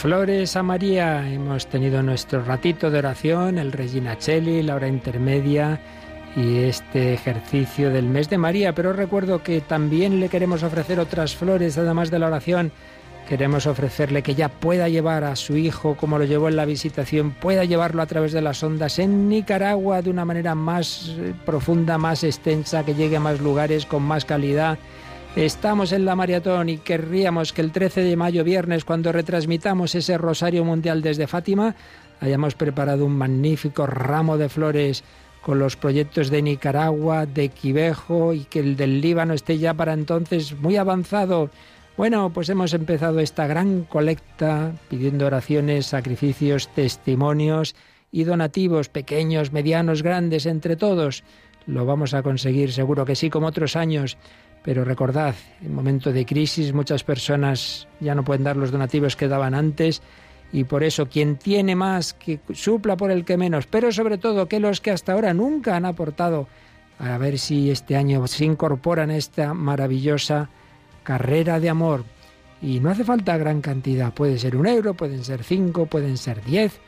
Flores a María. Hemos tenido nuestro ratito de oración, el Regina Cheli, la hora intermedia y este ejercicio del mes de María. Pero recuerdo que también le queremos ofrecer otras flores, además de la oración. Queremos ofrecerle que ya pueda llevar a su hijo, como lo llevó en la visitación, pueda llevarlo a través de las ondas en Nicaragua de una manera más eh, profunda, más extensa, que llegue a más lugares con más calidad Estamos en la maratón y querríamos que el 13 de mayo, viernes, cuando retransmitamos ese Rosario Mundial desde Fátima, hayamos preparado un magnífico ramo de flores con los proyectos de Nicaragua, de Quivejo y que el del Líbano esté ya para entonces muy avanzado. Bueno, pues hemos empezado esta gran colecta pidiendo oraciones, sacrificios, testimonios y donativos pequeños, medianos, grandes, entre todos. Lo vamos a conseguir, seguro que sí, como otros años. Pero recordad, en momento de crisis muchas personas ya no pueden dar los donativos que daban antes y por eso quien tiene más que supla por el que menos, pero sobre todo que los que hasta ahora nunca han aportado, a ver si este año se incorporan a esta maravillosa carrera de amor. Y no hace falta gran cantidad, puede ser un euro, pueden ser cinco, pueden ser diez,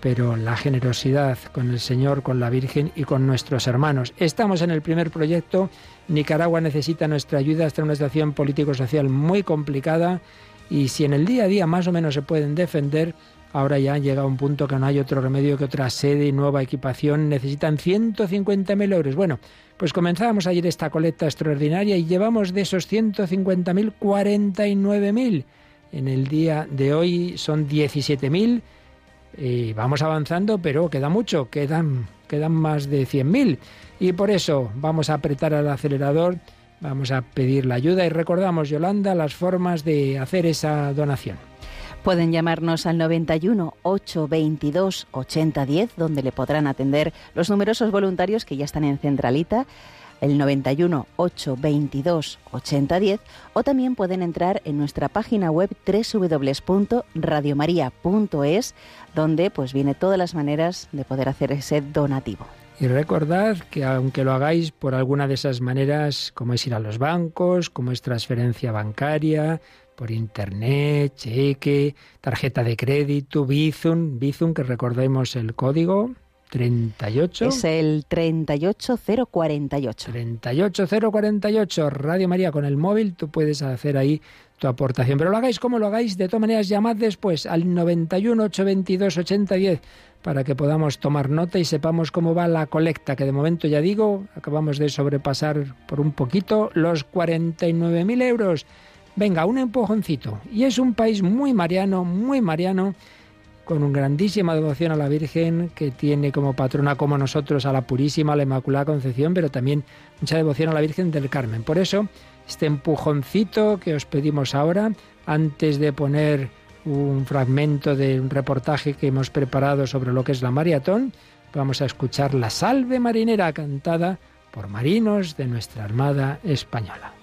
pero la generosidad con el Señor, con la Virgen y con nuestros hermanos. Estamos en el primer proyecto Nicaragua necesita nuestra ayuda, está en una situación político-social muy complicada y si en el día a día más o menos se pueden defender, ahora ya llega a un punto que no hay otro remedio que otra sede y nueva equipación. Necesitan 150.000 euros. Bueno, pues comenzábamos ayer esta colecta extraordinaria y llevamos de esos 150.000 49.000. En el día de hoy son 17.000 y vamos avanzando, pero queda mucho, quedan, quedan más de 100.000. Y por eso vamos a apretar al acelerador, vamos a pedir la ayuda y recordamos, Yolanda, las formas de hacer esa donación. Pueden llamarnos al 91 822 8010, donde le podrán atender los numerosos voluntarios que ya están en Centralita el 91 822 8010 o también pueden entrar en nuestra página web www.radiomaria.es donde pues viene todas las maneras de poder hacer ese donativo. Y recordad que aunque lo hagáis por alguna de esas maneras, como es ir a los bancos, como es transferencia bancaria, por internet, cheque, tarjeta de crédito, Bizum, Bizum, que recordemos el código 38. Es el 38048. 38048, Radio María con el móvil, tú puedes hacer ahí tu aportación. Pero lo hagáis como lo hagáis, de todas maneras llamad después al 91 822 8010 para que podamos tomar nota y sepamos cómo va la colecta, que de momento ya digo, acabamos de sobrepasar por un poquito los 49.000 euros. Venga, un empujoncito. Y es un país muy mariano, muy mariano, con una grandísima devoción a la Virgen, que tiene como patrona como nosotros a la Purísima, la Inmaculada Concepción, pero también mucha devoción a la Virgen del Carmen. Por eso, este empujoncito que os pedimos ahora, antes de poner un fragmento de un reportaje que hemos preparado sobre lo que es la maratón. Vamos a escuchar la salve marinera cantada por marinos de nuestra Armada Española.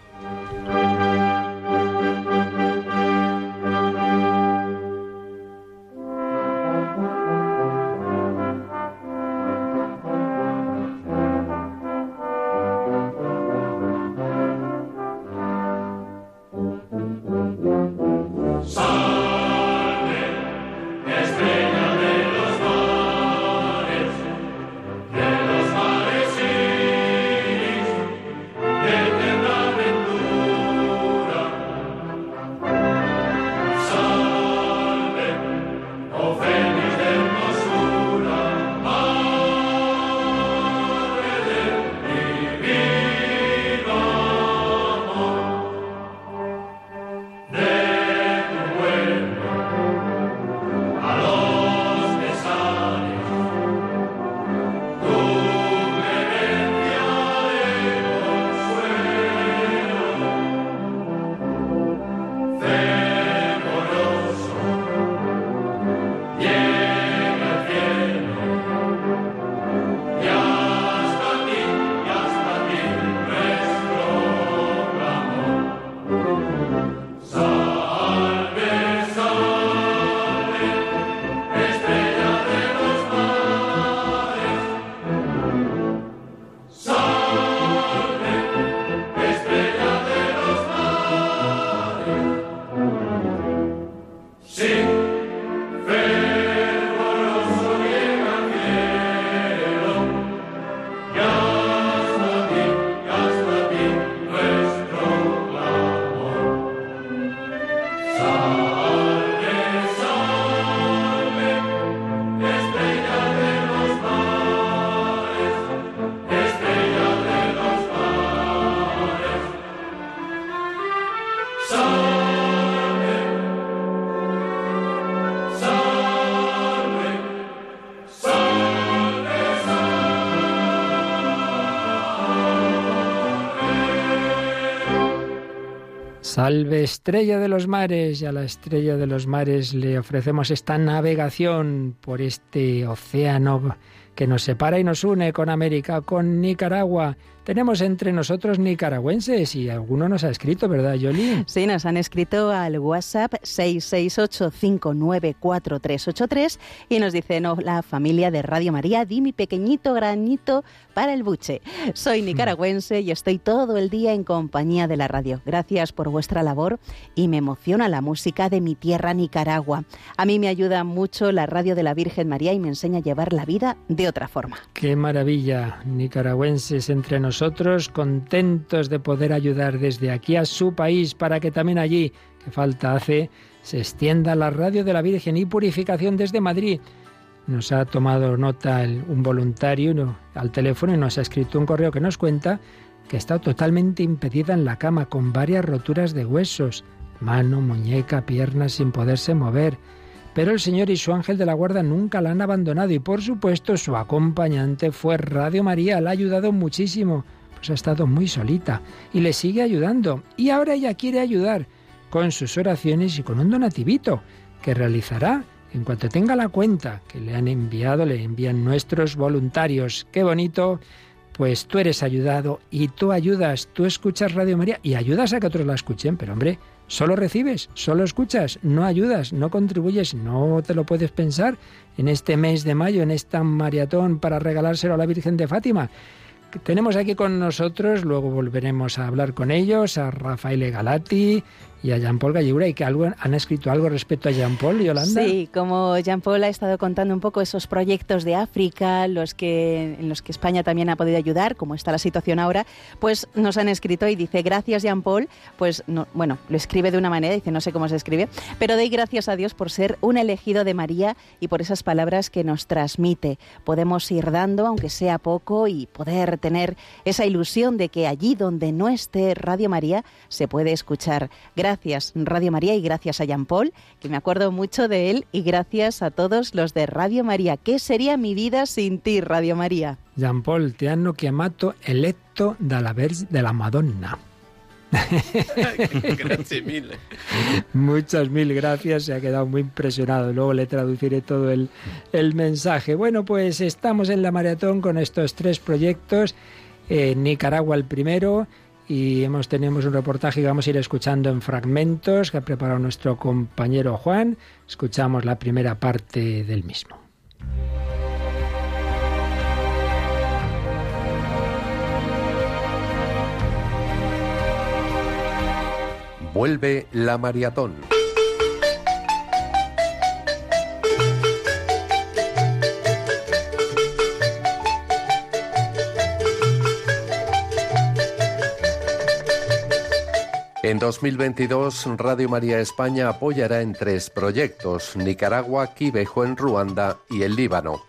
Salve estrella de los mares y a la estrella de los mares le ofrecemos esta navegación por este océano que nos separa y nos une con América, con Nicaragua. Tenemos entre nosotros nicaragüenses y alguno nos ha escrito, ¿verdad, Yoli? Sí, nos han escrito al WhatsApp 668-594383 y nos dicen, la familia de Radio María, di mi pequeñito granito para el buche. Soy mm. nicaragüense y estoy todo el día en compañía de la radio. Gracias por vuestra labor y me emociona la música de mi tierra, Nicaragua. A mí me ayuda mucho la radio de la Virgen María y me enseña a llevar la vida de otra forma. Qué maravilla, nicaragüenses entre nosotros, contentos de poder ayudar desde aquí a su país para que también allí, que falta hace, se extienda la radio de la Virgen y purificación desde Madrid nos ha tomado nota un voluntario al teléfono y nos ha escrito un correo que nos cuenta que está totalmente impedida en la cama con varias roturas de huesos, mano, muñeca, piernas sin poderse mover. Pero el Señor y su ángel de la guarda nunca la han abandonado y por supuesto su acompañante fue Radio María, la ha ayudado muchísimo, pues ha estado muy solita y le sigue ayudando y ahora ella quiere ayudar con sus oraciones y con un donativito que realizará en cuanto tenga la cuenta que le han enviado, le envían nuestros voluntarios. Qué bonito. Pues tú eres ayudado y tú ayudas, tú escuchas Radio María y ayudas a que otros la escuchen, pero hombre, solo recibes, solo escuchas, no ayudas, no contribuyes, no te lo puedes pensar en este mes de mayo, en esta maratón para regalárselo a la Virgen de Fátima. Tenemos aquí con nosotros, luego volveremos a hablar con ellos, a Rafael Galati, y a Jean-Paul Gallegura y que algo, han escrito algo respecto a Jean-Paul, y Yolanda. Sí, como Jean-Paul ha estado contando un poco esos proyectos de África, los que, en los que España también ha podido ayudar, como está la situación ahora, pues nos han escrito y dice, gracias Jean-Paul, pues no, bueno, lo escribe de una manera, dice, no sé cómo se escribe, pero doy gracias a Dios por ser un elegido de María y por esas palabras que nos transmite. Podemos ir dando, aunque sea poco, y poder tener esa ilusión de que allí donde no esté Radio María se puede escuchar. Gracias Gracias Radio María y gracias a Jean Paul, que me acuerdo mucho de él, y gracias a todos los de Radio María. ¿Qué sería mi vida sin ti, Radio María? Jean Paul, te hanno chiamato eletto dalla, de la Madonna. gracias mil. Muchas mil gracias, se ha quedado muy impresionado. Luego le traduciré todo el, el mensaje. Bueno, pues estamos en la maratón con estos tres proyectos. En Nicaragua el primero, y hemos tenemos un reportaje que vamos a ir escuchando en fragmentos que ha preparado nuestro compañero Juan. Escuchamos la primera parte del mismo. Vuelve la maratón. En 2022, Radio María España apoyará en tres proyectos, Nicaragua, Quibejo en Ruanda y el Líbano.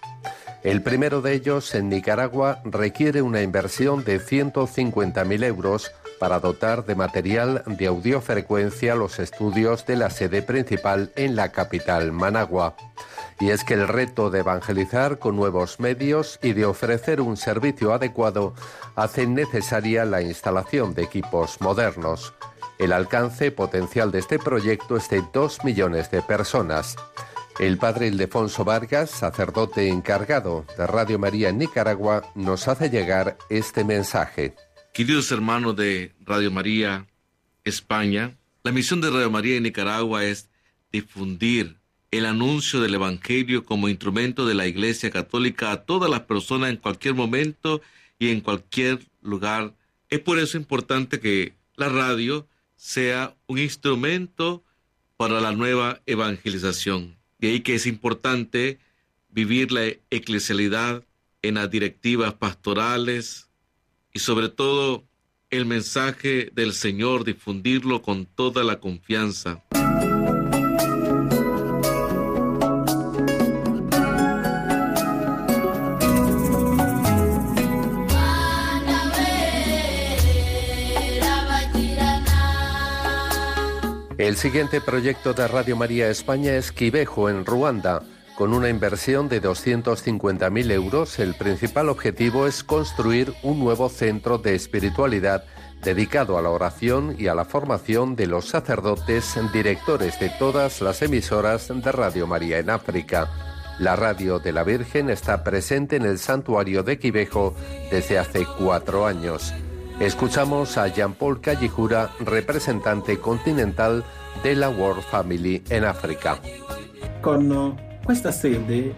El primero de ellos, en Nicaragua, requiere una inversión de 150.000 euros para dotar de material de audiofrecuencia los estudios de la sede principal en la capital, Managua. Y es que el reto de evangelizar con nuevos medios y de ofrecer un servicio adecuado hace necesaria la instalación de equipos modernos. El alcance potencial de este proyecto es de dos millones de personas. El padre Ildefonso Vargas, sacerdote encargado de Radio María en Nicaragua, nos hace llegar este mensaje. Queridos hermanos de Radio María España, la misión de Radio María en Nicaragua es difundir el anuncio del Evangelio como instrumento de la Iglesia Católica a todas las personas en cualquier momento y en cualquier lugar. Es por eso importante que la radio sea un instrumento para la nueva evangelización. De ahí que es importante vivir la eclesialidad en las directivas pastorales y sobre todo el mensaje del Señor, difundirlo con toda la confianza. El siguiente proyecto de Radio María España es Quibejo, en Ruanda. Con una inversión de 250.000 euros, el principal objetivo es construir un nuevo centro de espiritualidad dedicado a la oración y a la formación de los sacerdotes directores de todas las emisoras de Radio María en África. La radio de la Virgen está presente en el santuario de Quivejo desde hace cuatro años. Escuchamos a Jean-Paul Callijura, representante continental de la World Family en África. Con esta sede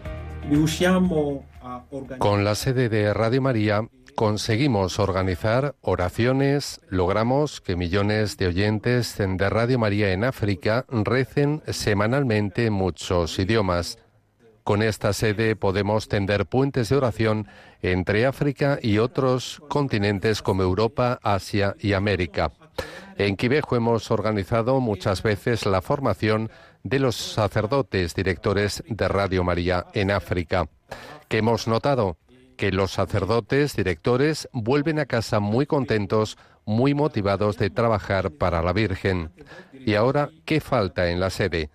con la sede de Radio María conseguimos organizar oraciones, logramos que millones de oyentes de Radio María en África recen semanalmente muchos idiomas. Con esta sede podemos tender puentes de oración entre África y otros continentes como Europa, Asia y América. En Quivejo hemos organizado muchas veces la formación de los sacerdotes directores de Radio María en África. que hemos notado? Que los sacerdotes directores vuelven a casa muy contentos, muy motivados de trabajar para la Virgen. Y ahora, ¿qué falta en la sede?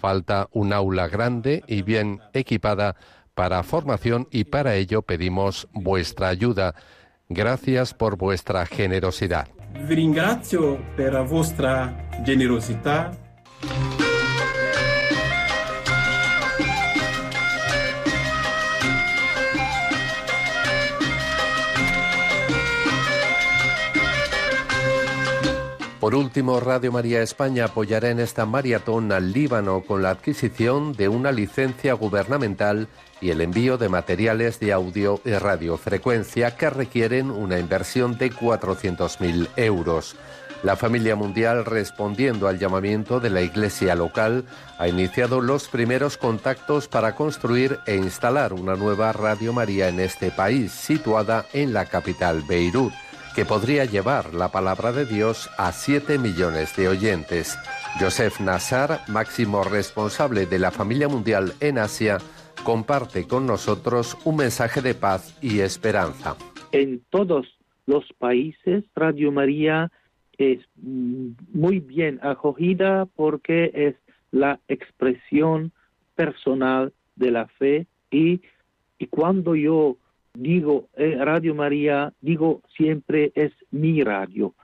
Falta un aula grande y bien equipada para formación y para ello pedimos vuestra ayuda. Gracias por vuestra generosidad. Por último, Radio María España apoyará en esta maratón al Líbano con la adquisición de una licencia gubernamental y el envío de materiales de audio y radiofrecuencia que requieren una inversión de 400.000 euros. La familia mundial, respondiendo al llamamiento de la iglesia local, ha iniciado los primeros contactos para construir e instalar una nueva Radio María en este país, situada en la capital Beirut que podría llevar la palabra de Dios a 7 millones de oyentes. Joseph Nassar, máximo responsable de la familia mundial en Asia, comparte con nosotros un mensaje de paz y esperanza. En todos los países, Radio María es muy bien acogida porque es la expresión personal de la fe y, y cuando yo digo eh, Radio María, digo siempre es mi radio.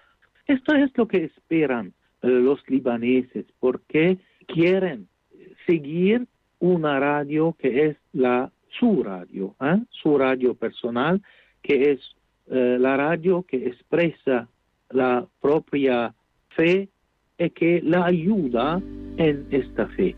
Esto es lo que esperan eh, los libaneses, porque quieren seguir una radio que es la su radio, ¿eh? su radio personal, que es la radio que expresa la propia fe y que la ayuda en esta fe.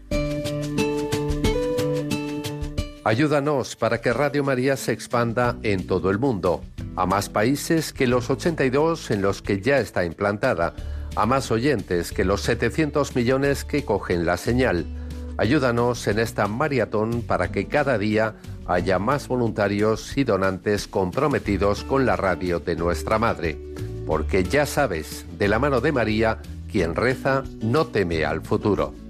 Ayúdanos para que Radio María se expanda en todo el mundo, a más países que los 82 en los que ya está implantada, a más oyentes que los 700 millones que cogen la señal. Ayúdanos en esta maratón para que cada día haya más voluntarios y donantes comprometidos con la radio de nuestra Madre. Porque ya sabes, de la mano de María, quien reza no teme al futuro.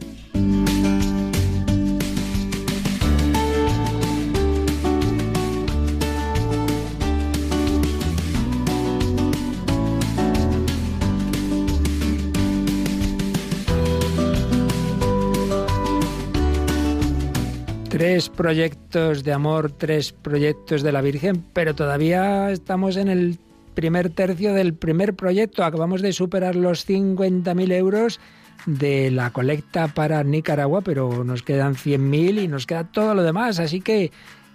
Tres proyectos de amor, tres proyectos de la Virgen, pero todavía estamos en el primer tercio del primer proyecto. Acabamos de superar los 50.000 euros de la colecta para Nicaragua, pero nos quedan 100.000 y nos queda todo lo demás. Así que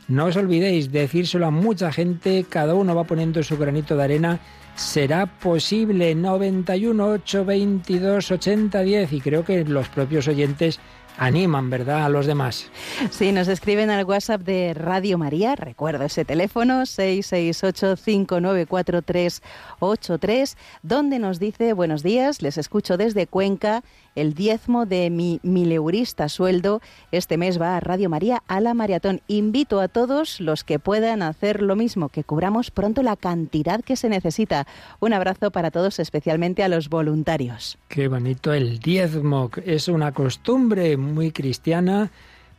no os olvidéis, decírselo a mucha gente, cada uno va poniendo su granito de arena. Será posible 91 8 22 80 10 y creo que los propios oyentes animan, ¿verdad?, a los demás. Sí, nos escriben al WhatsApp de Radio María, recuerdo ese teléfono, 668-594383, donde nos dice, buenos días, les escucho desde Cuenca, el diezmo de mi mileurista sueldo este mes va a Radio María a la maratón. Invito a todos los que puedan hacer lo mismo, que cubramos pronto la cantidad que se necesita. Un abrazo para todos, especialmente a los voluntarios. Qué bonito el diezmo, es una costumbre muy cristiana,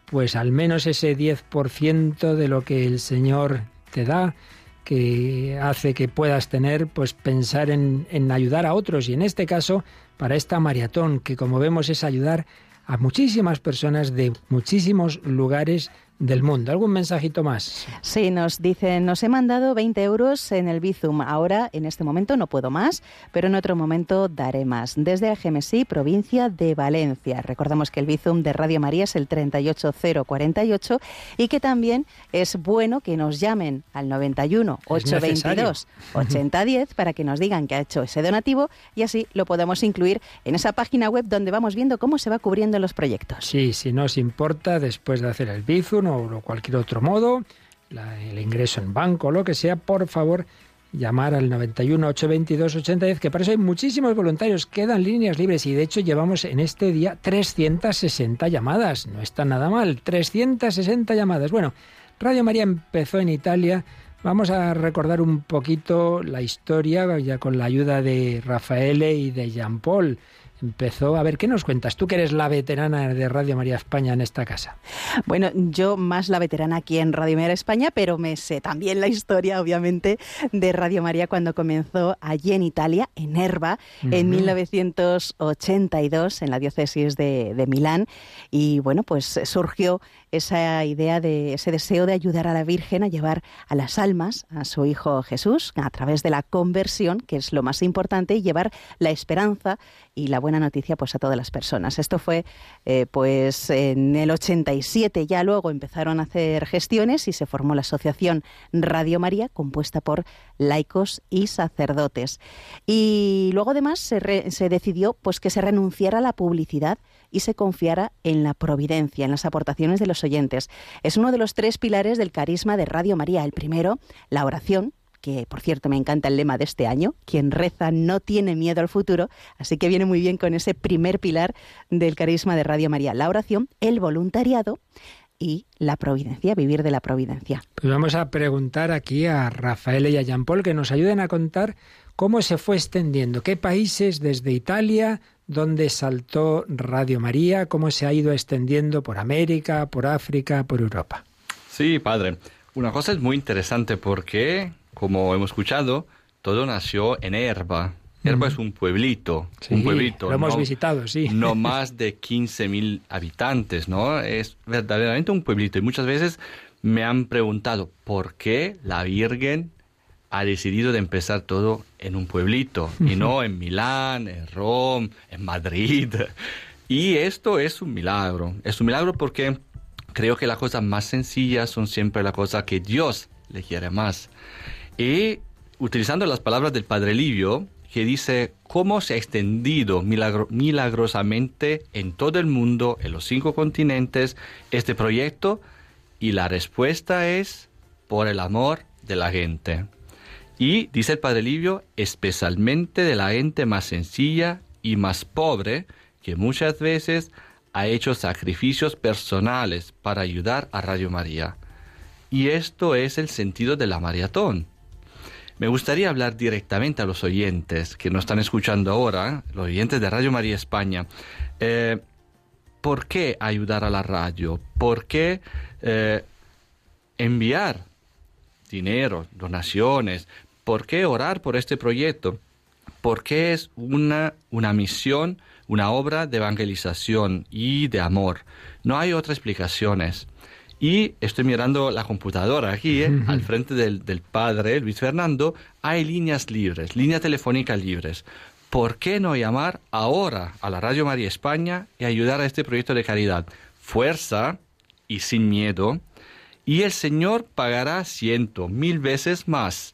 pues al menos ese 10% de lo que el Señor te da que hace que puedas tener, pues pensar en, en ayudar a otros y en este caso para esta maratón, que como vemos es ayudar a muchísimas personas de muchísimos lugares del mundo. ¿Algún mensajito más? Sí, nos dicen, nos he mandado 20 euros en el Bizum. Ahora, en este momento, no puedo más, pero en otro momento daré más. Desde Algemesí, provincia de Valencia. Recordamos que el Bizum de Radio María es el 38048 y que también es bueno que nos llamen al 91 822 8010 para que nos digan que ha hecho ese donativo y así lo podemos incluir en esa página web donde vamos viendo cómo se va cubriendo los proyectos. Sí, si no os importa, después de hacer el Bizum o cualquier otro modo, el ingreso en banco lo que sea, por favor, llamar al 91 822 8010, que para eso hay muchísimos voluntarios, quedan líneas libres y de hecho llevamos en este día 360 llamadas, no está nada mal, 360 llamadas. Bueno, Radio María empezó en Italia, vamos a recordar un poquito la historia ya con la ayuda de Rafael y de Jean Paul empezó. A ver, ¿qué nos cuentas? Tú que eres la veterana de Radio María España en esta casa. Bueno, yo más la veterana aquí en Radio María España, pero me sé también la historia, obviamente, de Radio María cuando comenzó allí en Italia, en Erba, en 1982, en la diócesis de, de Milán. Y bueno, pues surgió esa idea de ese deseo de ayudar a la Virgen a llevar a las almas a su hijo Jesús a través de la conversión, que es lo más importante, y llevar la esperanza y la buena noticia pues a todas las personas. Esto fue eh, pues en el 87 ya luego empezaron a hacer gestiones y se formó la asociación Radio María compuesta por laicos y sacerdotes. Y luego además se, se decidió pues que se renunciara a la publicidad y se confiara en la providencia, en las aportaciones de los oyentes. Es uno de los tres pilares del carisma de Radio María. El primero, la oración, que por cierto me encanta el lema de este año, quien reza no tiene miedo al futuro, así que viene muy bien con ese primer pilar del carisma de Radio María, la oración, el voluntariado y la providencia, vivir de la providencia. Pues vamos a preguntar aquí a Rafael y a Jean Paul que nos ayuden a contar cómo se fue extendiendo, qué países desde Italia, dónde saltó Radio María, cómo se ha ido extendiendo por América, por África, por Europa. Sí, padre. Una cosa es muy interesante porque, como hemos escuchado, todo nació en Herba. Herba es un pueblito, un pueblito. Lo hemos visitado, sí. No más de 15.000 habitantes, ¿no? Es verdaderamente un pueblito. Y muchas veces me han preguntado por qué la Virgen ha decidido de empezar todo en un pueblito y no en Milán, en Roma, en Madrid. Y esto es un milagro. Es un milagro porque creo que las cosas más sencillas son siempre las cosas que Dios le quiere más. Y utilizando las palabras del Padre Livio, que dice cómo se ha extendido milagrosamente en todo el mundo, en los cinco continentes, este proyecto, y la respuesta es por el amor de la gente. Y, dice el Padre Livio, especialmente de la gente más sencilla y más pobre, que muchas veces ha hecho sacrificios personales para ayudar a Radio María. Y esto es el sentido de la maratón. Me gustaría hablar directamente a los oyentes que nos están escuchando ahora, los oyentes de Radio María España. Eh, ¿Por qué ayudar a la radio? ¿Por qué eh, enviar dinero, donaciones. ¿Por qué orar por este proyecto? Porque es una, una misión, una obra de evangelización y de amor. No hay otras explicaciones. Y estoy mirando la computadora aquí, ¿eh? al frente del, del, padre Luis Fernando, hay líneas libres, líneas telefónicas libres. ¿Por qué no llamar ahora a la Radio María España y ayudar a este proyecto de caridad? Fuerza y sin miedo y el Señor pagará ciento, mil veces más.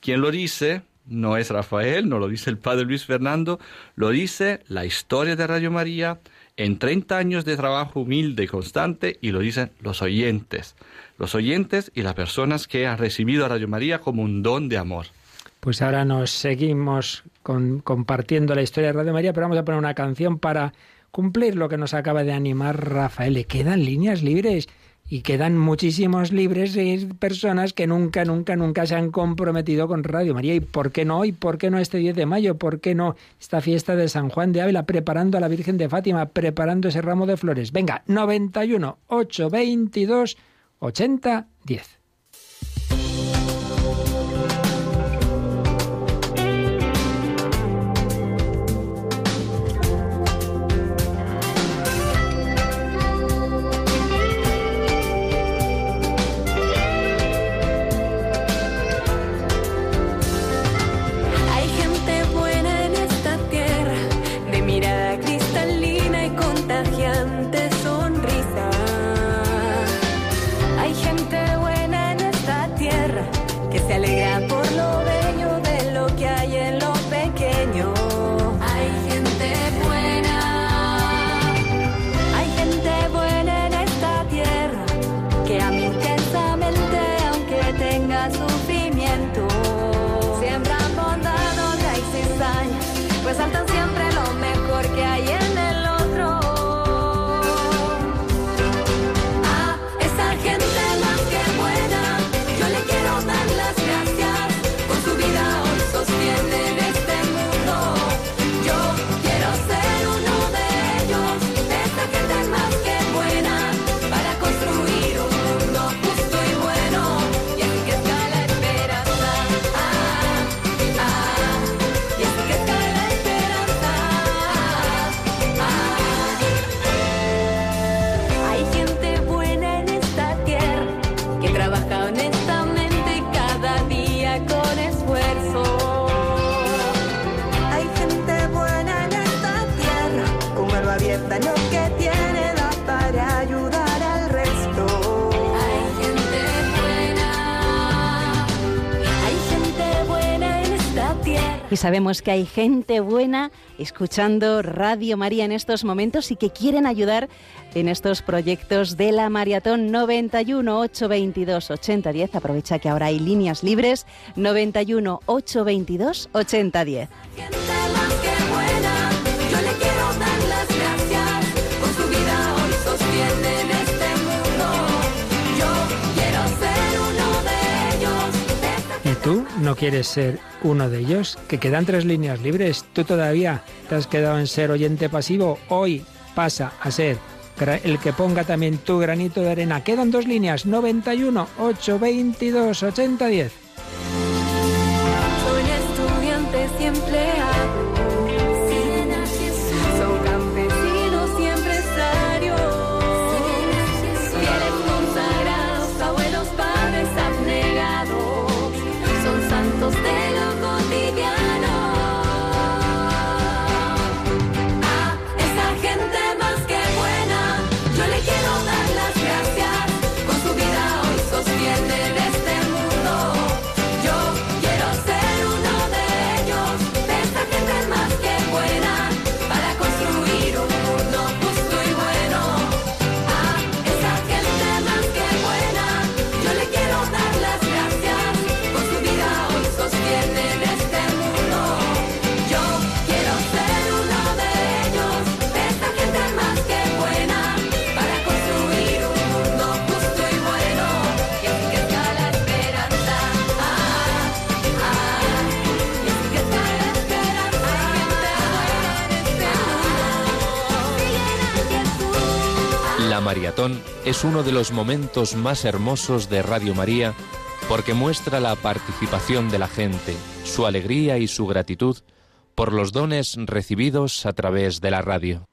¿Quién lo dice? No es Rafael, no lo dice el Padre Luis Fernando, lo dice la historia de Radio María en 30 años de trabajo humilde y constante y lo dicen los oyentes, los oyentes y las personas que han recibido a Radio María como un don de amor. Pues ahora nos seguimos compartiendo la historia de Radio María, pero vamos a poner una canción para cumplir lo que nos acaba de animar Rafael. Le quedan líneas libres y quedan muchísimos libres de personas que nunca, nunca, nunca se han comprometido con Radio María. ¿Y por qué no hoy? ¿Por qué no este 10 de mayo? ¿Por qué no esta fiesta de San Juan de Ávila? Preparando a la Virgen de Fátima, preparando ese ramo de flores. Venga, 91 822 80 10. Sabemos que hay gente buena escuchando Radio María en estos momentos y que quieren ayudar en estos proyectos de la Maratón 91 822 8010. Aprovecha que ahora hay líneas libres 91 822 8010. No quieres ser uno de ellos, que quedan tres líneas libres. Tú todavía te has quedado en ser oyente pasivo. Hoy pasa a ser el que ponga también tu granito de arena. Quedan dos líneas, 91 822 8010. Soy estudiante siempre maratón es uno de los momentos más hermosos de Radio María porque muestra la participación de la gente, su alegría y su gratitud por los dones recibidos a través de la radio.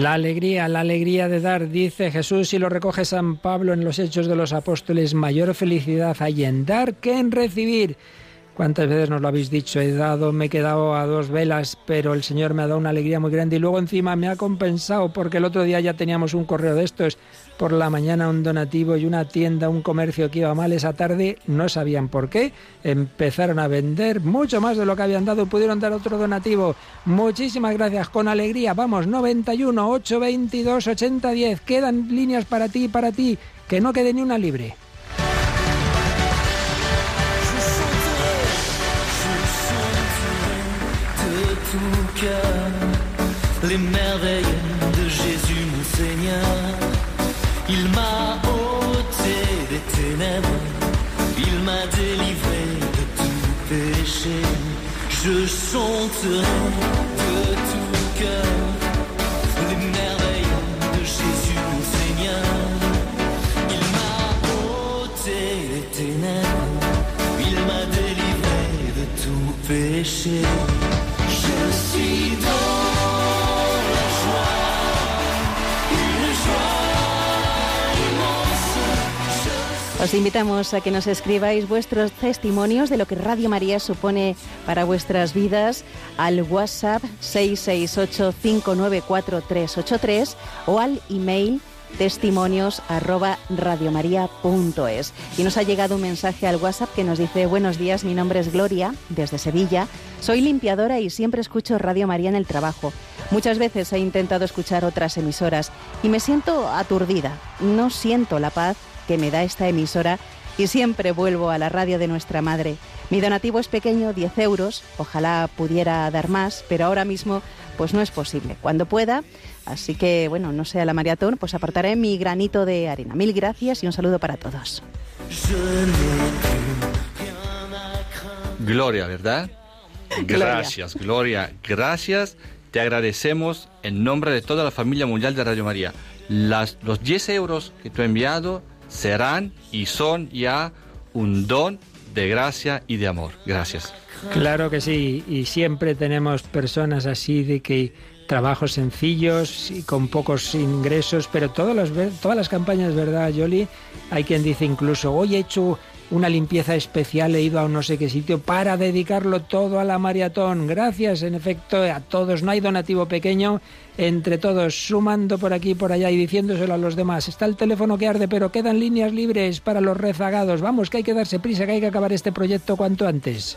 La alegría, la alegría de dar, dice Jesús y lo recoge San Pablo en los Hechos de los Apóstoles, mayor felicidad hay en dar que en recibir. ¿Cuántas veces nos lo habéis dicho? He dado, me he quedado a dos velas, pero el Señor me ha dado una alegría muy grande y luego encima me ha compensado porque el otro día ya teníamos un correo de estos por la mañana un donativo y una tienda, un comercio que iba mal esa tarde, no sabían por qué, empezaron a vender mucho más de lo que habían dado, pudieron dar otro donativo. Muchísimas gracias, con alegría. Vamos, 91 822 8010. Quedan líneas para ti y para ti, que no quede ni una libre. de. Il m'a ôté des ténèbres, il m'a délivré de tout péché. Je chanterai Os invitamos a que nos escribáis vuestros testimonios de lo que Radio María supone para vuestras vidas al WhatsApp 668-594-383 o al email testimonios arroba. Y nos ha llegado un mensaje al WhatsApp que nos dice, buenos días, mi nombre es Gloria, desde Sevilla, soy limpiadora y siempre escucho Radio María en el trabajo. Muchas veces he intentado escuchar otras emisoras y me siento aturdida, no siento la paz que me da esta emisora y siempre vuelvo a la radio de nuestra madre. Mi donativo es pequeño, 10 euros, ojalá pudiera dar más, pero ahora mismo pues no es posible. Cuando pueda, así que bueno, no sea la maratón, pues apartaré mi granito de arena. Mil gracias y un saludo para todos. Gloria, ¿verdad? Gracias, Gloria. Gracias. Te agradecemos en nombre de toda la familia mundial de Radio María. Las, los 10 euros que tú has enviado serán y son ya un don de gracia y de amor. Gracias. Claro que sí, y siempre tenemos personas así de que trabajos sencillos y con pocos ingresos, pero todas las, todas las campañas, ¿verdad, Yoli? Hay quien dice incluso, hoy he hecho una limpieza especial, he ido a no sé qué sitio para dedicarlo todo a la maratón. Gracias, en efecto, a todos. No hay donativo pequeño, entre todos, sumando por aquí y por allá y diciéndoselo a los demás. Está el teléfono que arde, pero quedan líneas libres para los rezagados. Vamos, que hay que darse prisa, que hay que acabar este proyecto cuanto antes.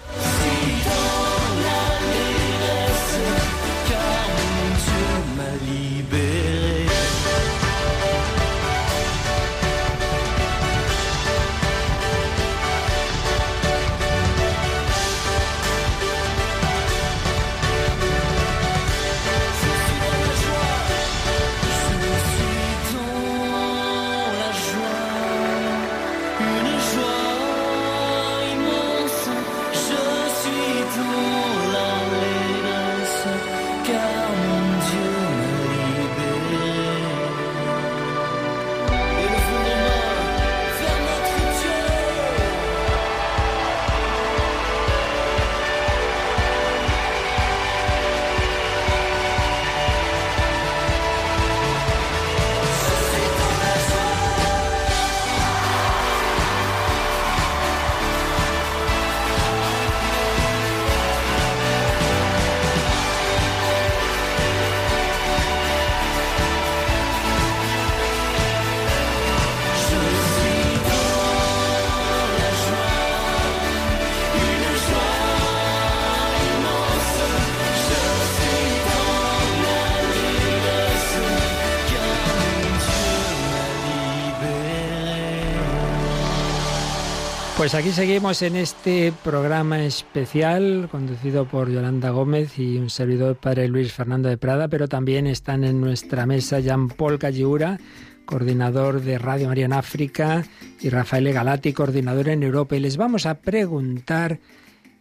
Pues aquí seguimos en este programa especial conducido por Yolanda Gómez y un servidor padre Luis Fernando de Prada, pero también están en nuestra mesa Jean-Paul Calliura, coordinador de Radio María en África, y Rafael Galati, coordinador en Europa. Y les vamos a preguntar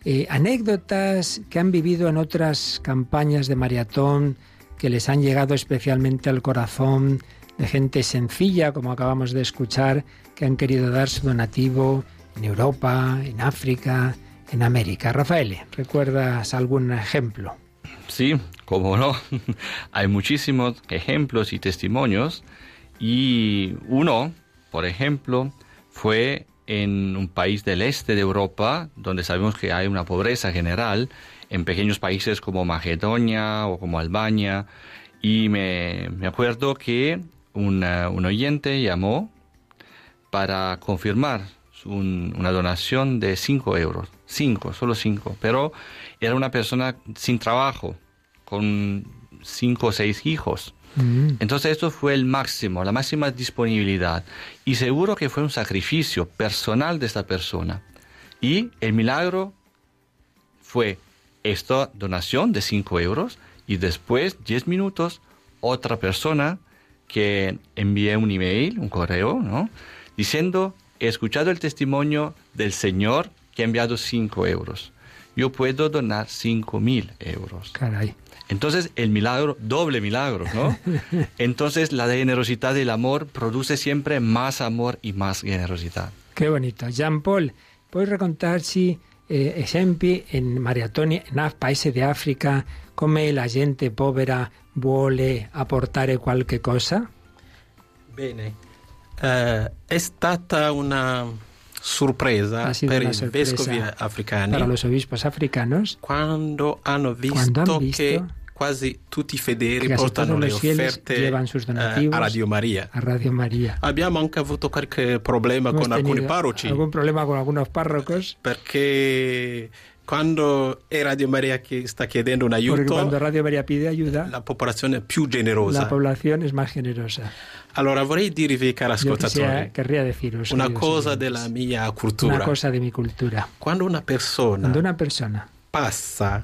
eh, anécdotas que han vivido en otras campañas de maratón, que les han llegado especialmente al corazón, de gente sencilla, como acabamos de escuchar, que han querido dar su donativo en Europa, en África, en América. Rafael, ¿recuerdas algún ejemplo? Sí, como no. Hay muchísimos ejemplos y testimonios. Y uno, por ejemplo, fue en un país del este de Europa, donde sabemos que hay una pobreza general, en pequeños países como Macedonia o como Albania. Y me, me acuerdo que una, un oyente llamó para confirmar una donación de 5 euros. 5, solo 5. Pero era una persona sin trabajo, con 5 o 6 hijos. Mm. Entonces esto fue el máximo, la máxima disponibilidad. Y seguro que fue un sacrificio personal de esta persona. Y el milagro fue esta donación de 5 euros y después, 10 minutos, otra persona que envié un email, un correo, ¿no? diciendo he escuchado el testimonio del Señor que ha enviado 5 euros. Yo puedo donar 5 mil euros. Caray. Entonces, el milagro, doble milagro, ¿no? Entonces, la generosidad del amor produce siempre más amor y más generosidad. Qué bonito. Jean Paul, puoi raccontarci eh, esempi in maratoni in paesi di Africa come la gente povera vuole apportare qualche cosa? Bene, eh, è stata una sorpresa per una i vescovi africani Para los obispos africanos, quando hanno visto, Quando han visto che quasi tutti i fedeli que portano le offerte eh, a Radio Maria. a Radio María. Abbiamo anche avuto qualche problema Hemos con alcuni parroci algún problema con algunos párrocos, perché quando è Radio Maria che sta chiedendo un aiuto cuando Radio María pide ayuda, la popolazione è più la generosa. población es más generosa. Allora vorrei dirvi, cari ascoltatori, deciros una cosa oyentes, della mia una cultura. cosa de mi cultura. Quando una persona Cuando una persona passa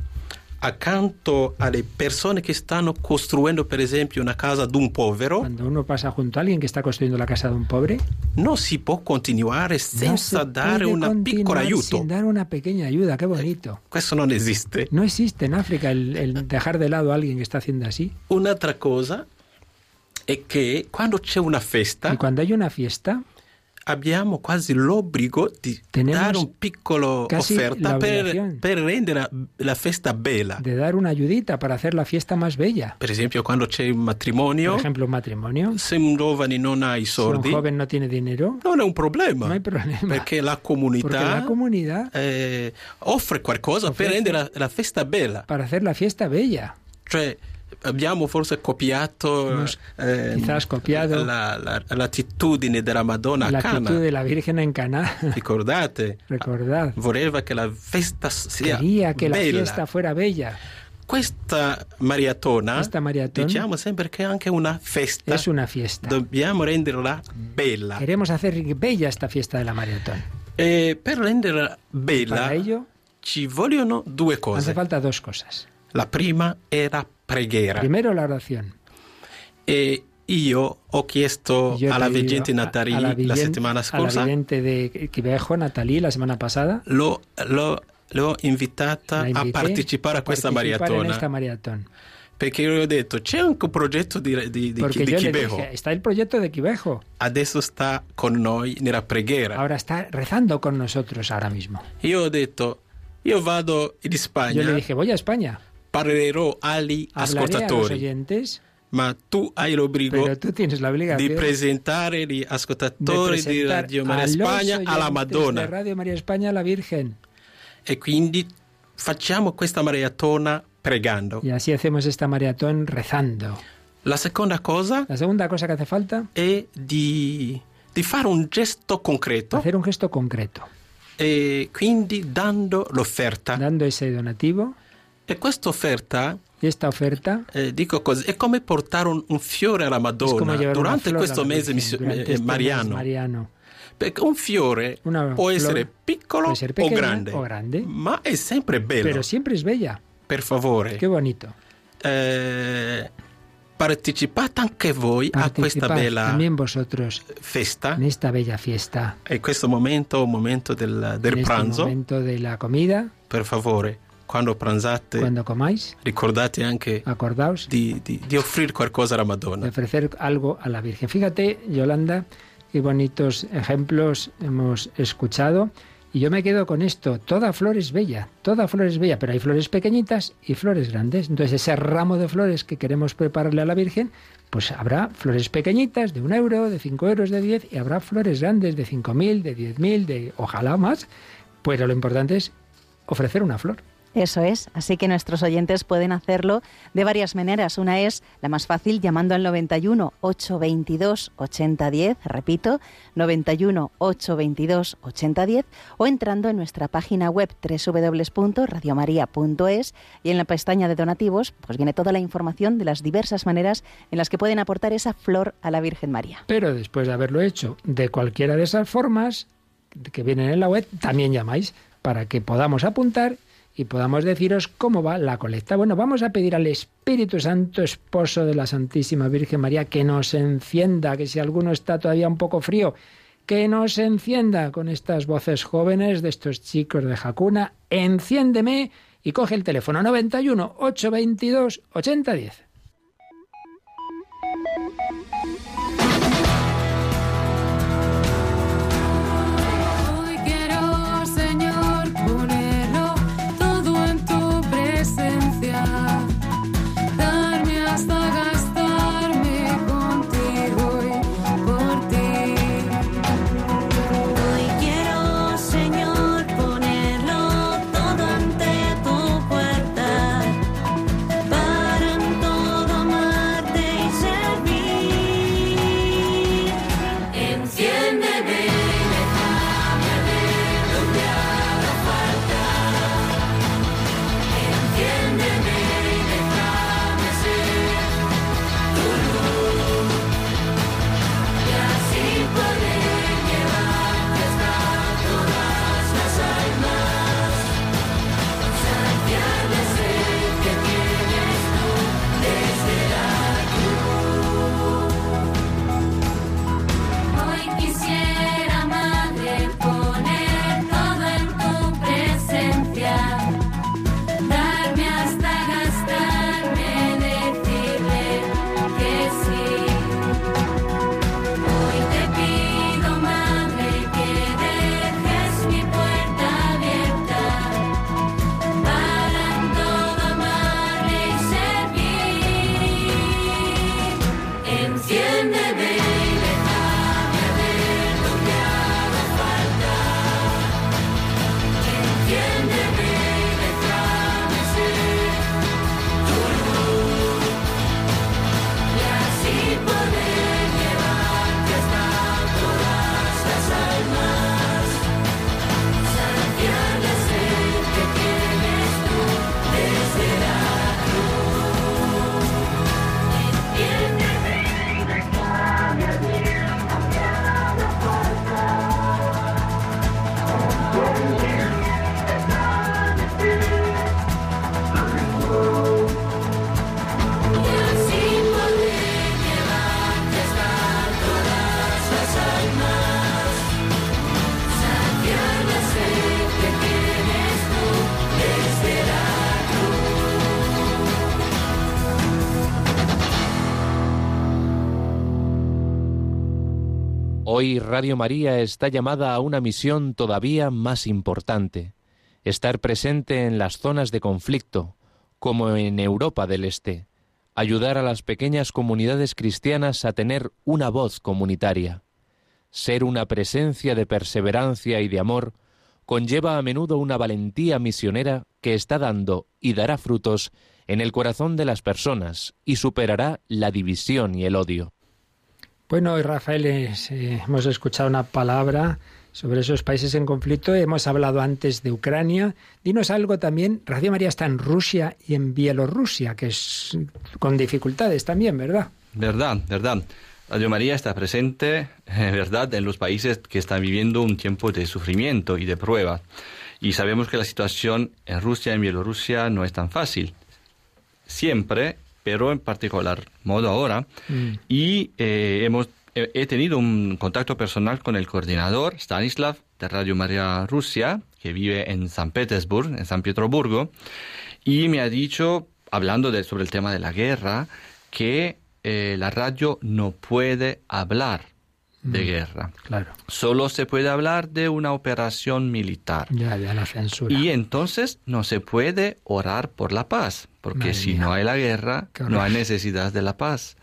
accanto alle persone che stanno costruendo per esempio una casa di un povero, Cuando uno pasa junto a alguien que está construyendo la casa de un pobre, non si può continuare no senza se dare puede un piccolo continuar aiuto. sin dar una pequeña ayuda. Qué bonito. Questo non esiste. No existe en África el, el dejar de lado a alguien que está haciendo así. Un'altra cosa è che quando c'è una festa, una fiesta, abbiamo quasi l'obbligo di dare un piccolo offerta per, per rendere la, festa bella. De dar una ayudita para hacer la fiesta más bella. Per esempio, quando c'è un matrimonio, un matrimonio. se un giovane non ha i Si un soldi, joven no tiene dinero, non è un problema. no hay problema. Perché la comunità la comunidad, eh, offre qualcosa per Offre- rendere la, la festa bella. para hacer la fiesta bella. Cioè, abbiamo forse copiato eh, copiado la- la- l'attitudine della Madonna la a Cana. actitud de la Virgen en Caná. Ricordate? Recordad, Voleva che la festa sia quería que la bella. fiesta fuera bella. Questa maratona, Questa maratona diciamo sempre che è anche una festa. Es una fiesta. Dobbiamo renderla bella. Queremos hacer bella esta fiesta de la maratón. E per renderla bella ello ci vogliono due hace cose. falta dos cosas. La prima era preghiera. Primero la oración. E io ho chiesto Yo he alla veggente a- Nathalie a la la settimana scorsa, vidente de Quivejo, Natalie, la semana pasada. l'ho, l'ho- l'ho invitata a partecipare a questa maratona. esta maratón. Perché io ho detto, c'è anche un progetto di, di, di, Porque di yo le Quibejo. dije, está el proyecto de Quivejo. Adesso sta con noi nella preghiera. Ahora está rezando con nosotros ahora mismo. Io ho detto, io vado in Yo Spagna, le dije, voy a España. Parlerò agli ascoltatori, oyentes, ma tu hai l'obbligo di presentare gli ascoltatori di presentar Radio Maria Spagna alla Madonna. Radio María España a la Virgen. E quindi facciamo questa maratona pregando. Y así hacemos esta maratón rezando. La seconda cosa La segunda cosa que hace falta, è di, di fare un gesto concreto hacer un gesto concreto, e quindi dando l'offerta. dando ese donativo. E questa offerta, Y esta oferta eh, dico così, è come portare un, un fiore alla Madonna durante questo mese missio- durante eh, mariano. mariano. Perché un fiore Una può essere piccolo può essere o grande, o grande. ma è sempre bello. Pero siempre es bella. Per favore, Qué bonito. eh, partecipate anche voi a questa bella festa. en esta bella fiesta. E questo momento, momento del, del pranzo, momento de la comida, per favore, quando pranzate, cuando comáis, ricordate anche acordaos di, di, di offrire qualcosa alla de Madonna. ofrecer algo a la Virgen. Fíjate, Yolanda, qué bonitos ejemplos hemos escuchado. Y yo me quedo con esto, toda flor es bella, toda flor es bella, pero hay flores pequeñitas y flores grandes. Entonces ese ramo de flores que queremos prepararle a la Virgen, pues habrá flores pequeñitas de un euro, de cinco euros, de diez, y habrá flores grandes de cinco mil, de diez mil, de ojalá más. Pero lo importante es ofrecer una flor. Eso es, así que nuestros oyentes pueden hacerlo de varias maneras. Una es la más fácil llamando al 91 822 8010, repito, 91 822 8010 o entrando en nuestra página web www.radiomaria.es y en la pestaña de donativos pues viene toda la información de las diversas maneras en las que pueden aportar esa flor a la Virgen María. Pero después de haberlo hecho de cualquiera de esas formas que vienen en la web, también llamáis para que podamos apuntar y podamos deciros cómo va la colecta. Bueno, vamos a pedir al Espíritu Santo, esposo de la Santísima Virgen María, que nos encienda, que si alguno está todavía un poco frío, que nos encienda con estas voces jóvenes de estos chicos de Jacuna. Enciéndeme y coge el teléfono 91 822 8010. Hoy Radio María está llamada a una misión todavía más importante, estar presente en las zonas de conflicto, como en Europa del Este, ayudar a las pequeñas comunidades cristianas a tener una voz comunitaria. Ser una presencia de perseverancia y de amor conlleva a menudo una valentía misionera que está dando y dará frutos en el corazón de las personas y superará la división y el odio. Bueno, Rafael, eh, hemos escuchado una palabra sobre esos países en conflicto. Hemos hablado antes de Ucrania. Dinos algo también. Radio María está en Rusia y en Bielorrusia, que es con dificultades también, ¿verdad? Verdad, verdad. Radio María está presente, eh, verdad, en los países que están viviendo un tiempo de sufrimiento y de prueba. Y sabemos que la situación en Rusia y en Bielorrusia no es tan fácil. Siempre, pero en particular modo ahora. Mm. Y eh, hemos, he he tenido un contacto personal con el coordinador Stanislav de Radio María Rusia, que vive en San Petersburg, en San Pietroburgo, y me ha dicho, hablando de, sobre el tema de la guerra, que eh, la radio no puede hablar de Mm. guerra. Claro, Solo se puede hablar de una operación militar. ya, ya la censura. Y entonces no se puede orar por la paz, porque Madre si mía. no hay la guerra, no hay necesidad de la paz.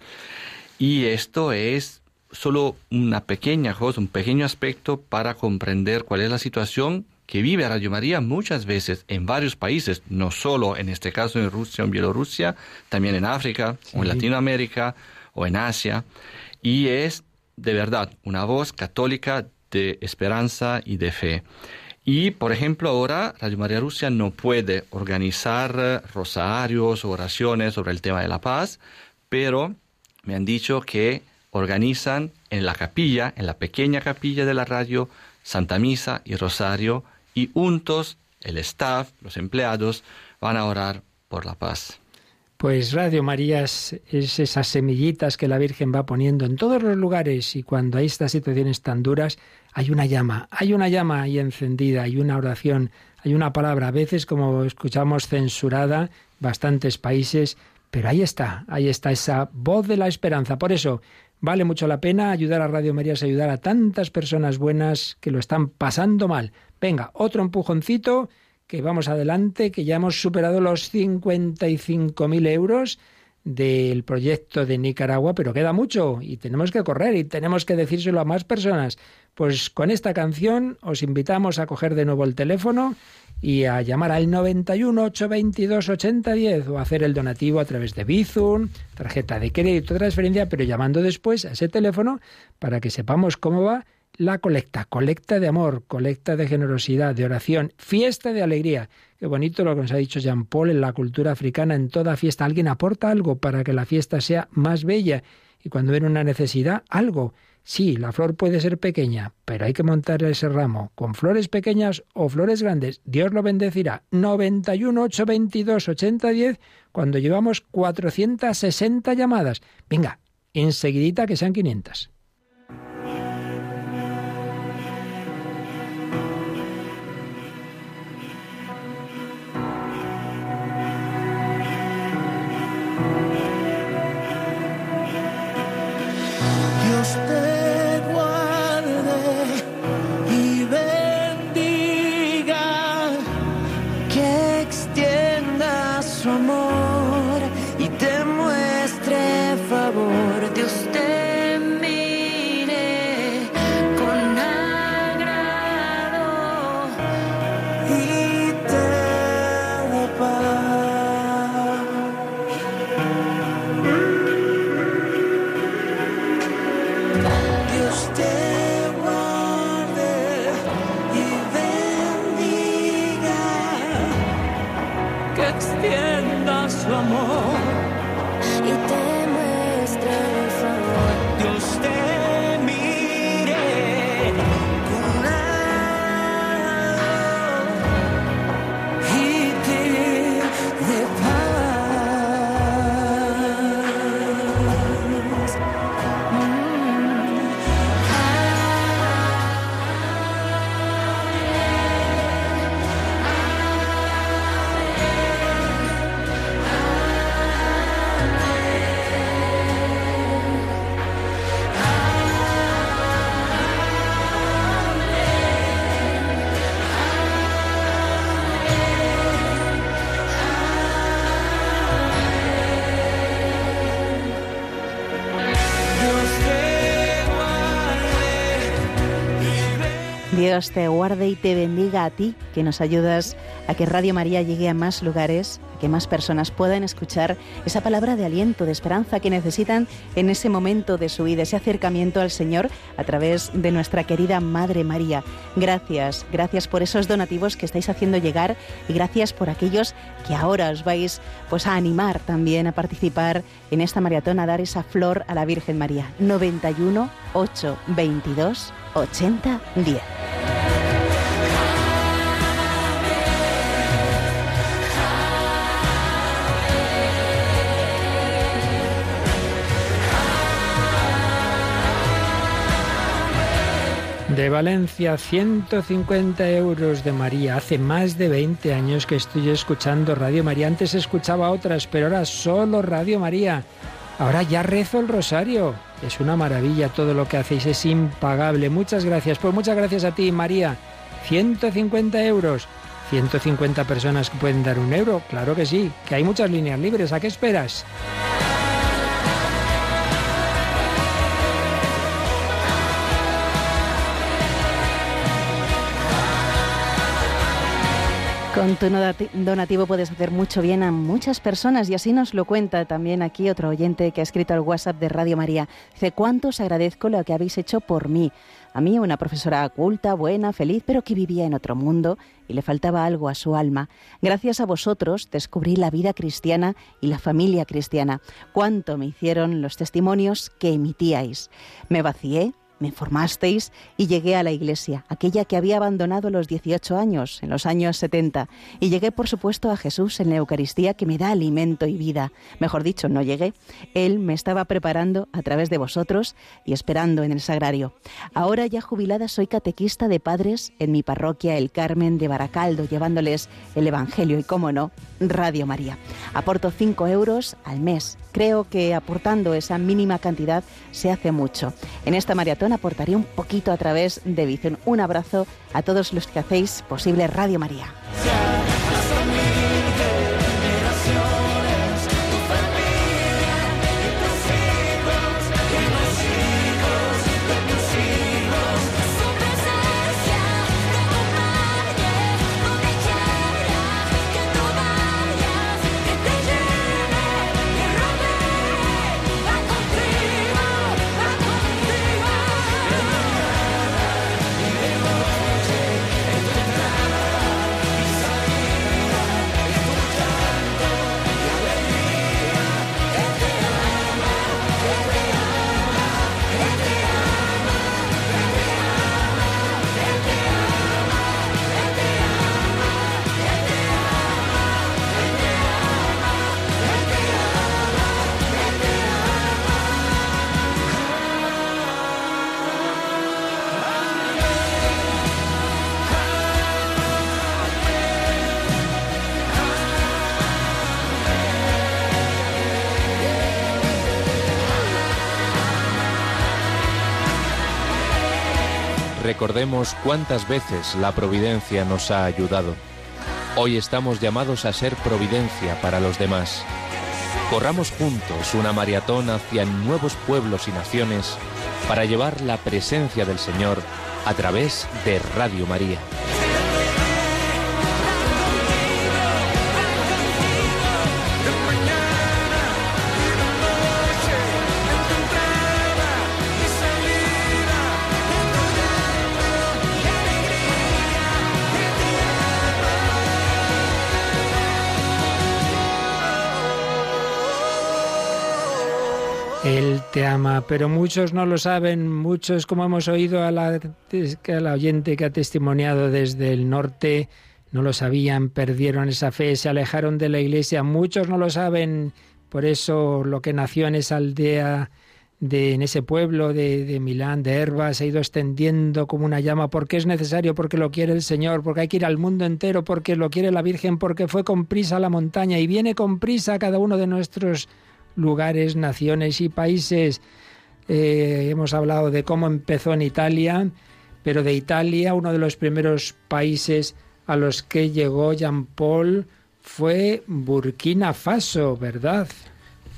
Y esto es solo una pequeña cosa, un pequeño aspecto para comprender cuál es la situación que vive Radio María muchas veces en varios países, no solo en este caso en Rusia o en Bielorrusia, también en África o en. Latinoamérica o en Asia. Y es de verdad una voz católica de esperanza y de fe. Y, por ejemplo, ahora Radio María Rusia no puede organizar eh, rosarios o oraciones sobre el tema de la paz, pero me han dicho que organizan en la capilla, en la pequeña capilla de la radio, Santa Misa y Rosario, y juntos el staff, los empleados, van a orar por la paz. Pues Radio María es, es esas semillitas que la Virgen va poniendo en todos los lugares y cuando hay estas situaciones tan duras hay una llama, hay una llama ahí encendida, hay una oración, hay una palabra, a veces como escuchamos censurada, bastantes países, pero ahí está, ahí está esa voz de la esperanza. Por eso vale mucho la pena ayudar a Radio María, es ayudar a tantas personas buenas que lo están pasando mal. Venga, otro empujoncito que vamos adelante, que ya hemos superado los 55.000 euros del proyecto de Nicaragua, pero queda mucho y tenemos que correr y tenemos que decírselo a más personas. Pues con esta canción os invitamos a coger de nuevo el teléfono y a llamar al 91 822 8010 o hacer el donativo a través de Bizum, tarjeta de crédito, transferencia, pero llamando después a ese teléfono para que sepamos cómo va la colecta, colecta de amor, colecta de generosidad, de oración, fiesta de alegría. Qué bonito lo que nos ha dicho Jean Paul en la cultura africana, en toda fiesta alguien aporta algo para que la fiesta sea más bella y cuando ven una necesidad, algo. Sí, la flor puede ser pequeña, pero hay que montar ese ramo con flores pequeñas o flores grandes. Dios lo bendecirá. 91 822 8010 cuando llevamos 460 llamadas. Venga, enseguidita que sean 500. Dios te guarde y te bendiga a ti, que nos ayudas a que Radio María llegue a más lugares, a que más personas puedan escuchar esa palabra de aliento, de esperanza que necesitan en ese momento de su vida, ese acercamiento al Señor a través de nuestra querida Madre María. Gracias, gracias por esos donativos que estáis haciendo llegar y gracias por aquellos que ahora os vais pues a animar también a participar en esta maratón a dar esa flor a la Virgen María. 91 8 22 80 10. De Valencia, 150 euros de María. Hace más de 20 años que estoy escuchando Radio María. Antes escuchaba otras, pero ahora solo Radio María. Ahora ya rezo el rosario. Es una maravilla todo lo que hacéis, es impagable. Muchas gracias. Pues muchas gracias a ti, María. 150 euros. 150 personas que pueden dar un euro. Claro que sí, que hay muchas líneas libres. ¿A qué esperas? Con tu donati- donativo puedes hacer mucho bien a muchas personas y así nos lo cuenta también aquí otro oyente que ha escrito al WhatsApp de Radio María. Dice, ¿cuánto os agradezco lo que habéis hecho por mí? A mí, una profesora culta, buena, feliz, pero que vivía en otro mundo y le faltaba algo a su alma. Gracias a vosotros descubrí la vida cristiana y la familia cristiana. Cuánto me hicieron los testimonios que emitíais. Me vacié, me formasteis y llegué a la iglesia, aquella que había abandonado los 18 años, en los años 70. Y llegué, por supuesto, a Jesús en la Eucaristía que me da alimento y vida. Mejor dicho, no llegué. Él me estaba preparando a través de vosotros y esperando en el sagrario. Ahora ya jubilada soy catequista de padres en mi parroquia El Carmen de Baracaldo, llevándoles el Evangelio y, cómo no, Radio María. Aporto 5 euros al mes. Creo que aportando esa mínima cantidad se hace mucho. En esta maratón aportaré un poquito a través de Bizum. Un abrazo a todos los que hacéis posible Radio María. Recordemos cuántas veces la providencia nos ha ayudado. Hoy estamos llamados a ser providencia para los demás. Corramos juntos una maratón hacia nuevos pueblos y naciones para llevar la presencia del Señor a través de Radio María. Pero muchos no lo saben, muchos, como hemos oído a la, a la oyente que ha testimoniado desde el norte, no lo sabían, perdieron esa fe, se alejaron de la iglesia, muchos no lo saben, por eso lo que nació en esa aldea, de, en ese pueblo de, de Milán, de Herba, se ha ido extendiendo como una llama, porque es necesario, porque lo quiere el Señor, porque hay que ir al mundo entero, porque lo quiere la Virgen, porque fue con prisa a la montaña y viene con prisa a cada uno de nuestros lugares, naciones y países. Eh, hemos hablado de cómo empezó en Italia, pero de Italia uno de los primeros países a los que llegó Jean Paul fue Burkina Faso, ¿verdad?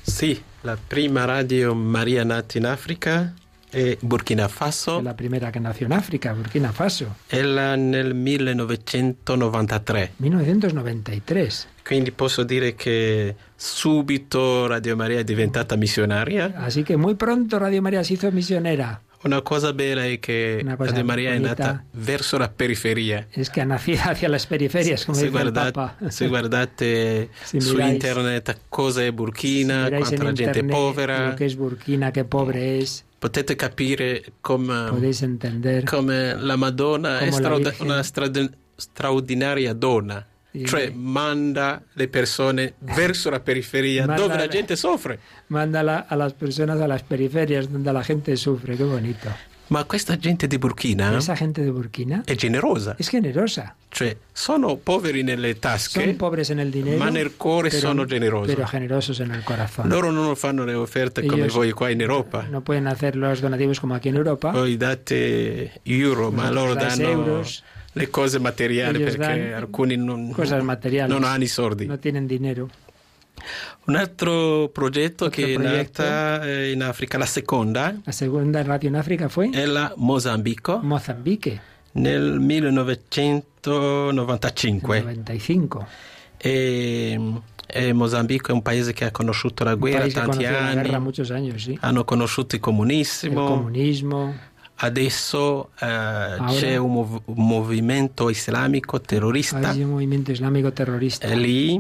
Sì, la prima radio Maria nata in Africa e Burkina Faso la primera que nació en África, Burkina Faso, è la- nel 1993. 1993. Quindi posso dire che subito Radio Maria è diventata missionaria. Así que muy pronto Radio María se hizo misionera. Una cosa bella è che Radio Maria è nata verso la periferia. Es que ha nacido hacia las periferias, como Se, guarda- Papa. se guardate Si su miráis- internet cosa è Burkina, quanta la gente è povera, que es Burkina, qué pobre es, potete capire come, come la Madonna è Come la straorda- Virgen. una straordinaria donna. Cioè manda le persone verso la periferia Manda dove la gente soffre. Mándala a las personas a las periferias donde la gente sufre, qué bonito. Ma questa gente di Burkina gente de Burkina è generosa. es generosa. Cioè, sono poveri nelle tasche, dinero, ma nel cuore pero, sono generosi. pero generosos en el corazón. Loro non fanno le offerte come Ellos- voi qua in Europa. No pueden hacer los donativos como aquí en Europa. Voi date euro, ma loro danno euros. Le cose materiali Ellos perché alcuni non, non hanno i soldi. No tienen dinero. Un altro progetto Altro che è progetto. nata eh, in Africa, la seconda, La segunda radio en África fue è la Mozambico Mozambique, nel 1995. 95. E, e Mozambico è un paese che ha conosciuto la guerra tanti guerra anni, muchos años, sí. hanno conosciuto il comunismo. comunismo. Adesso eh, c'è un, mov- un movimento islamico terrorista Hay un movimiento islámico terrorista. è lì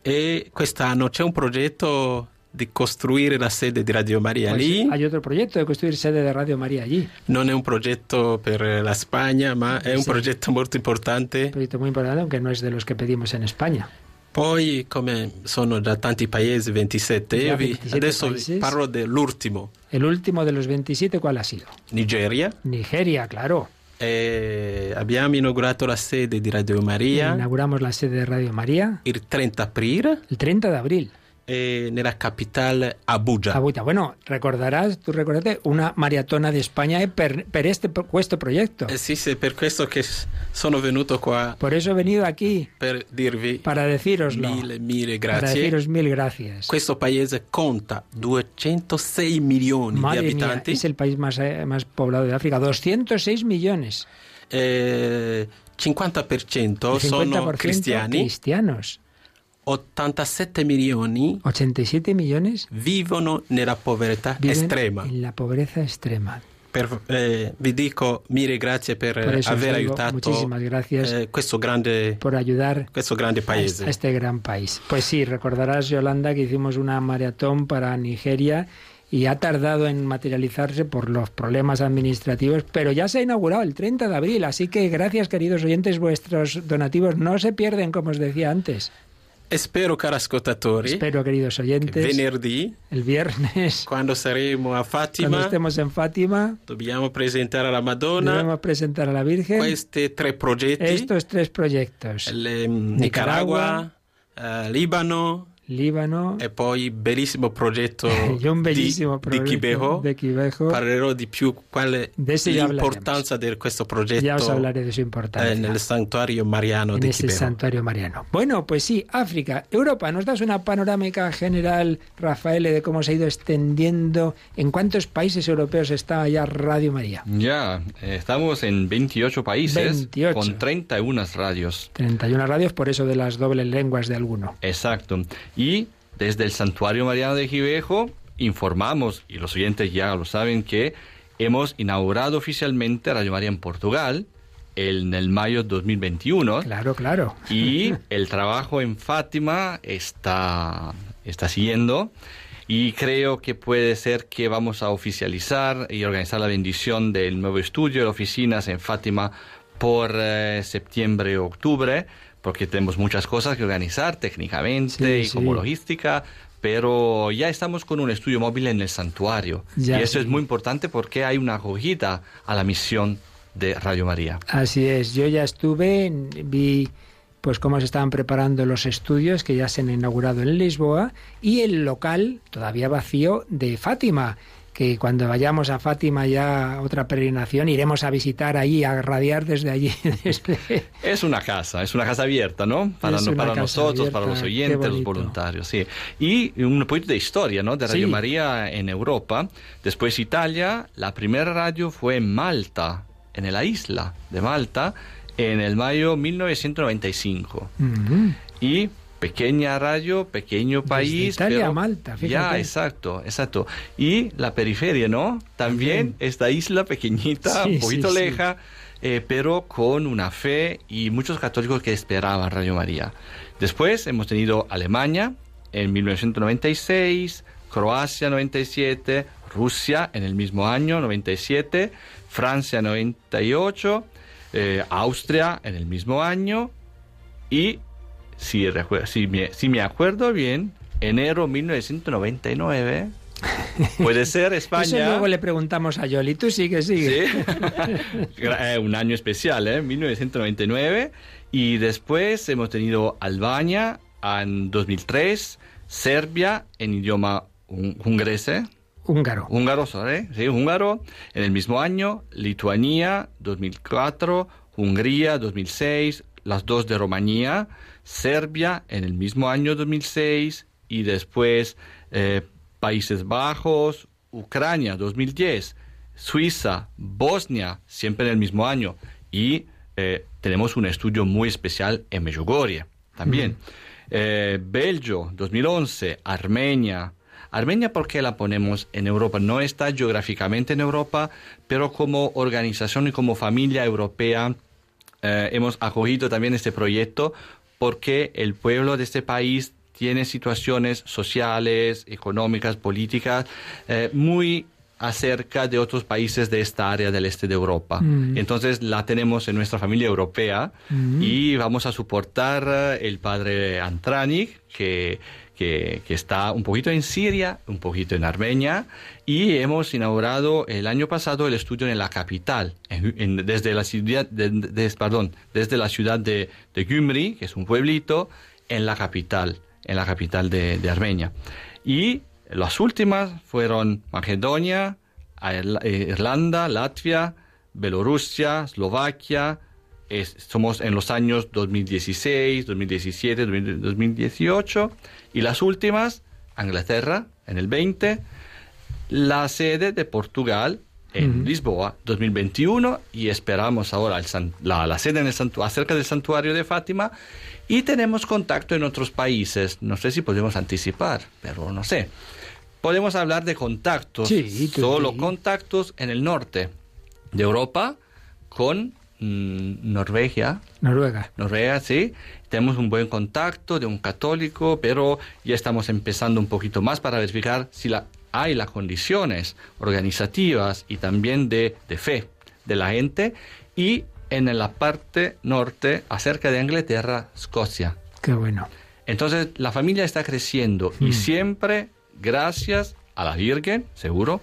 e quest'anno c'è un progetto di costruire la sede di Radio Maria Pues lì. hay otro proyecto de construir sede de Radio María allí. Non è un progetto per la Spagna, ma è un Sì. progetto molto importante. Un proyecto muy importante, aunque no es de los que pedimos en España. Poi, come sono già tanti paesi, 27, Già io vi- 27 adesso vi paesi. parlo dell'ultimo. El último de los 27, ¿cuál ha sido? Nigeria. Nigeria, claro. E abbiamo inaugurato la sede di Radio Maria Inauguramos la sede de Radio María il 30 aprile el 30 de abril. E nella capitale Abuja. Abuja. Bueno, recordarás, tú recuerdas, una maratona de España eh, per, per este, questo proyecto. Eh sì, sì, per questo che sono venuto qua Por eso he venido aquí, per dirvi para decíroslo. mille, mille Para grazie. deciros mil gracias. Questo paese conta 206 milioni Madre di mía, abitanti, es el país más, eh, más poblado de África. 206 millones. eh, 50% El sono 50% cristiani, cristianos. 87 milioni 87 millones vivono nella povertà estrema. en la pobreza extrema. Per- eh, vi dico mille grazie per os aver digo aiutato muchísimas gracias eh, questo, grande, por ayudar questo grande paese. a este gran país. Pues sí, recordarás, Yolanda, que hicimos una maratón para Nigeria y ha tardado en materializarse por los problemas administrativos, pero ya se ha inaugurado el 30 de abril, así que gracias, queridos oyentes, vuestros donativos no se pierden, como os decía antes. E spero, cari ascoltatori, Espero, queridos oyentes, venerdì, el viernes, quando saremo a cuando Fatima, estemos en Fátima, dobbiamo presentare alla Madonna debemos presentar a la Virgen questi tre progetti, estos tres proyectos. le- Nicaragua, eh, Libano Líbano e poi bellissimo progetto y un bellísimo di, di proyecto Quibejo. de Quibejo. Parlerò di più quale l'importanza di questo Ya os progetto hablaré de su eh, importancia. nel santuario mariano en di ese santuario mariano. Bueno, pues sí, África, Europa, ¿nos das una panorámica general, Rafael, de cómo se ha ido extendiendo? ¿En cuántos países europeos está ya Radio María? Ya, eh, estamos en 28 países 28. con 31 radios. 31 radios, por eso de las dobles lenguas de alguno. Exacto. Y desde el Santuario Mariano de Givejo informamos, y los oyentes ya lo saben, que hemos inaugurado oficialmente Radio María en Portugal en el mayo 2021. Claro, claro. Y el trabajo en Fátima está, está siguiendo. Y creo que puede ser que vamos a oficializar y organizar la bendición del nuevo estudio de oficinas en Fátima por eh, septiembre o octubre, porque tenemos muchas cosas que organizar técnicamente Sí, y sí. como logística, pero ya estamos con un estudio móvil en el santuario. Ya, y eso sí. es muy importante porque hay una acogida a la misión de Radio María. Así es, yo ya estuve, vi pues cómo se estaban preparando los estudios que ya se han inaugurado en Lisboa y el local todavía vacío de Fátima. Que cuando vayamos a Fátima ya otra peregrinación iremos a visitar allí, a radiar desde allí. desde- Es una casa, es una casa abierta, ¿no? Para, no- para nosotros, para abierta, los qué oyentes, los voluntarios, sí. Y un poquito de historia, ¿no? De Radio Sí. María en Europa. Después Italia, la primera radio fue en Malta, en la isla de Malta, en el mayo 1995. Ujú. Y pequeña radio, pequeño país. Italia pero a Malta, fíjate. Ya, exacto, exacto. Y la periferia, ¿no? También esta isla pequeñita, Sí, un poquito sí. leja, eh, pero con una fe y muchos católicos que esperaban Radio María. Después hemos tenido Alemania en 1996, Croacia 97, Rusia en el mismo año 97, Francia 98, eh, Austria en el mismo año y si, si, me, si me acuerdo bien, enero 1999, puede ser Eso España. luego le preguntamos a Yoli. Tú sigue, sigue. Sí. Eh, un año especial, ¿eh? 1999. Y después hemos tenido Albania en 2003, Serbia en idioma hungrese, Húngaro. húngaro, sorry, sí, húngaro, en el mismo año, Lituania 2004, Hungría 2006, las dos de Rumanía, Serbia en el mismo año 2006 y después eh, Países Bajos, Ucrania 2010, Suiza, Bosnia, siempre en el mismo año y eh, tenemos un estudio muy especial en Medjugorje también. Eh, Belgio 2011, Armenia, Armenia, ¿por qué la ponemos en Europa? No está geográficamente en Europa, pero como organización y como familia europea eh, hemos acogido también este proyecto porque el pueblo de este país tiene situaciones sociales, económicas, políticas eh, muy acerca de otros países de esta área del este de Europa. Mm. Entonces la tenemos en nuestra familia europea Mm. y vamos a soportar eh, el padre Antranik, que, que, está un poquito en Siria, un poquito en Armenia, y hemos inaugurado el año pasado el estudio en la capital, desde, la ciudad de, de- perdón, desde la ciudad de, de Gyumri, que es un pueblito, en la capital, en la capital de, de Armenia. Y las últimas fueron Macedonia, eh, Irlanda, Latvia, Bielorrusia, Eslovaquia. Es- somos en los años 2016, 2017, 2000 2018. Y las últimas, Inglaterra, en el 20. La sede de Portugal en Ujú. Lisboa 2021 y esperamos ahora el san- la, la sede en el santu- acerca del santuario de Fátima y tenemos contacto en otros países. No sé si podemos anticipar, pero no sé. Podemos hablar de contactos, Sí, solo contactos en el norte de Europa con mm, Noruega, Noruega. Noruega, sí. Tenemos un buen contacto de un católico, pero ya estamos empezando un poquito más para verificar si la, hay las condiciones organizativas y también de, de fe de la gente. Y en la parte norte, acerca de Inglaterra, Escocia. Qué bueno. Entonces, la familia está creciendo y Mm. siempre gracias a la Virgen, seguro,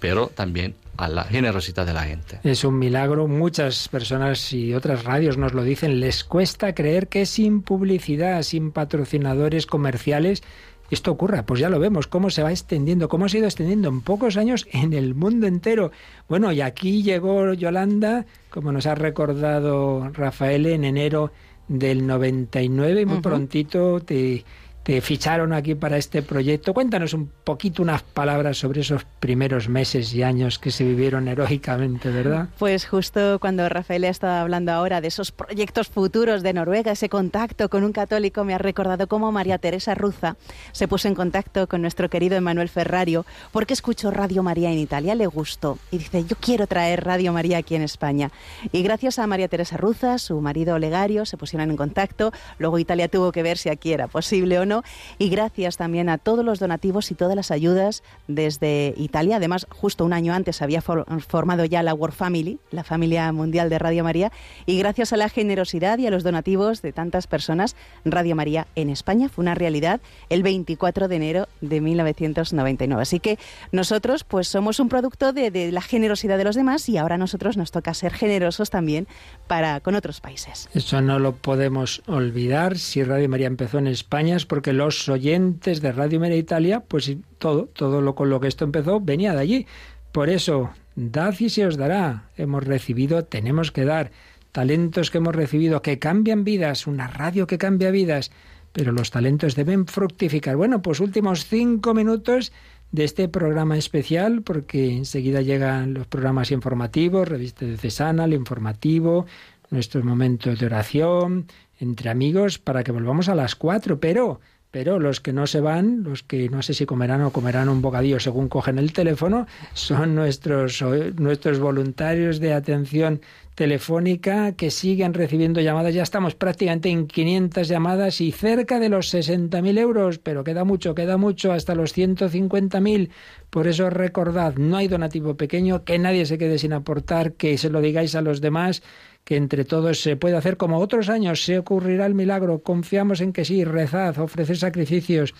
pero también a la generosidad de la gente. Es un milagro. Muchas personas y otras radios nos lo dicen. Les cuesta creer que sin publicidad, sin patrocinadores comerciales, esto ocurra. Pues ya lo vemos, cómo se va extendiendo, cómo se ha ido extendiendo en pocos años en el mundo entero. Bueno, y aquí llegó Yolanda, como nos ha recordado Rafael, en enero del 99 y muy Ujú. prontito te, te ficharon aquí para este proyecto. Cuéntanos un poquito unas palabras sobre esos primeros meses y años que se vivieron heroicamente, ¿verdad? Pues justo cuando Rafael estaba hablando ahora de esos proyectos futuros de Noruega, ese contacto con un católico, me ha recordado cómo María Teresa Ruza se puso en contacto con nuestro querido Emanuel Ferrario porque escuchó Radio María en Italia, le gustó y dice, yo quiero traer Radio María aquí en España. Y gracias a María Teresa Ruza, su marido Olegario, se pusieron en contacto, luego Italia tuvo que ver si aquí era posible o no, y gracias también a todos los donativos y todas las ayudas desde Italia. Además, justo un año antes había for- formado ya la World Family, la familia mundial de Radio María, y gracias a la generosidad y a los donativos de tantas personas, Radio María en España fue una realidad el 24 de enero de 1999. Así que nosotros pues somos un producto de, de la generosidad de los demás y ahora a nosotros nos toca ser generosos también para con otros países. Eso no lo podemos olvidar. Si Radio María empezó en España es porque porque los oyentes de Radio María Italia, pues todo, todo lo con lo que esto empezó venía de allí. Por eso, dad y se os dará. Hemos recibido, tenemos que dar talentos que hemos recibido que cambian vidas, una radio que cambia vidas, pero los talentos deben fructificar. Bueno, pues últimos cinco minutos de este programa especial, porque enseguida llegan los programas informativos, revista de Cesana, el informativo, nuestros momentos de oración, entre amigos, para que volvamos a las cuatro, pero pero los que no se van, los que no sé si comerán o comerán un bocadillo según cogen el teléfono, son nuestros, nuestros voluntarios de atención telefónica que siguen recibiendo llamadas. Ya estamos prácticamente en 500 llamadas y cerca de los 60.000 euros, pero queda mucho, queda mucho, hasta los 150.000. Por eso recordad, no hay donativo pequeño, que nadie se quede sin aportar, que se lo digáis a los demás que entre todos se puede hacer. Como otros años, se ocurrirá el milagro, confiamos en que sí, rezad, ofrecer sacrificios,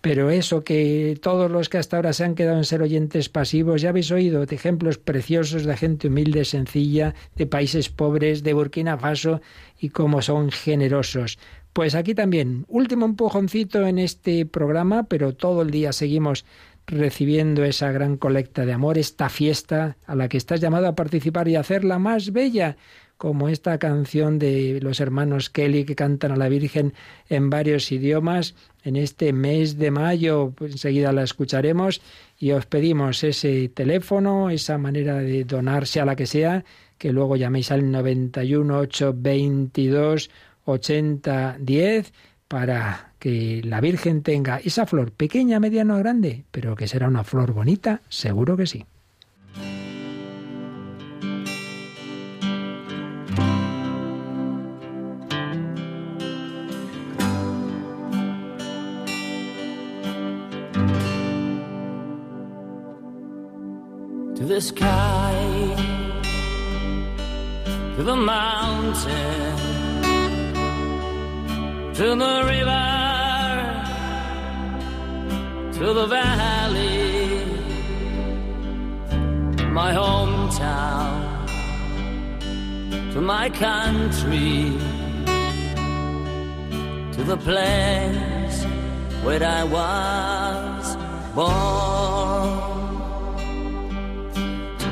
pero eso que todos los que hasta ahora se han quedado en ser oyentes pasivos, ya habéis oído de ejemplos preciosos de gente humilde, sencilla, de países pobres, de Burkina Faso, y cómo son generosos. Pues aquí también, último empujoncito en este programa, pero todo el día seguimos recibiendo esa gran colecta de amor, esta fiesta a la que estás llamado a participar y hacerla más bella como esta canción de los hermanos Kelly que cantan a la Virgen en varios idiomas en este mes de mayo. Pues enseguida la escucharemos y os pedimos ese teléfono, esa manera de donarse a la que sea, que luego llaméis al 91 822 8010 para que la Virgen tenga esa flor pequeña, mediana o grande, pero que será una flor bonita, seguro que sí. The sky, to the mountain, to the river, to the valley, my hometown, to my country, to the place where I was born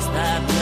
that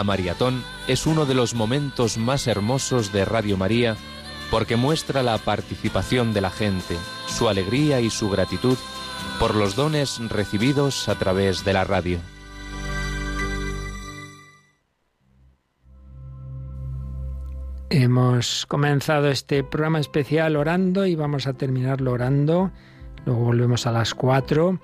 La maratón es uno de los momentos más hermosos de Radio María porque muestra la participación de la gente, su alegría y su gratitud por los dones recibidos a través de la radio. Hemos comenzado este programa especial orando y vamos a terminarlo orando. Luego volvemos a las cuatro.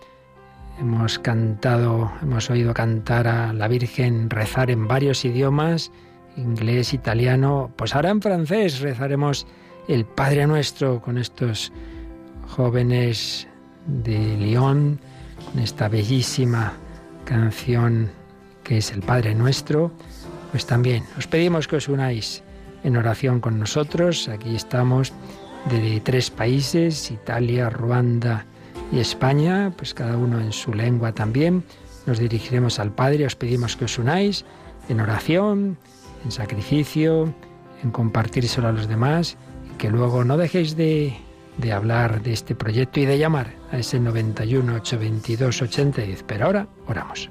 Hemos cantado, hemos oído cantar a la Virgen rezar en varios idiomas, inglés, italiano. Pues ahora en francés rezaremos el Padre Nuestro con estos jóvenes de Lyon, con esta bellísima canción que es el Padre Nuestro. Pues también os pedimos que os unáis en oración con nosotros. Aquí estamos de tres países, Italia, Ruanda y España, pues cada uno en su lengua también. Nos dirigiremos al Padre, os pedimos que os unáis en oración, en sacrificio, en compartírselo a los demás y que luego no dejéis de, de hablar de este proyecto y de llamar a ese 91 822 8010. Pero ahora oramos.